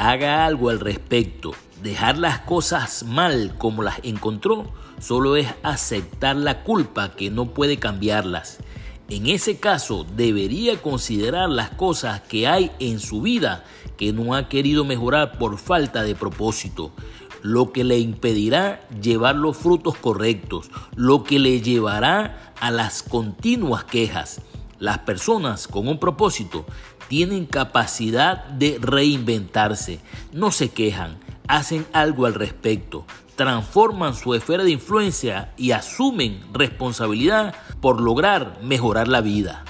haga algo al respecto. Dejar las cosas mal como las encontró solo es aceptar la culpa que no puede cambiarlas. En ese caso debería considerar las cosas que hay en su vida que no ha querido mejorar por falta de propósito, lo que le impedirá llevar los frutos correctos, lo que le llevará a las continuas quejas. Las personas con un propósito tienen capacidad de reinventarse, no se quejan, hacen algo al respecto, transforman su esfera de influencia y asumen responsabilidad por lograr mejorar la vida.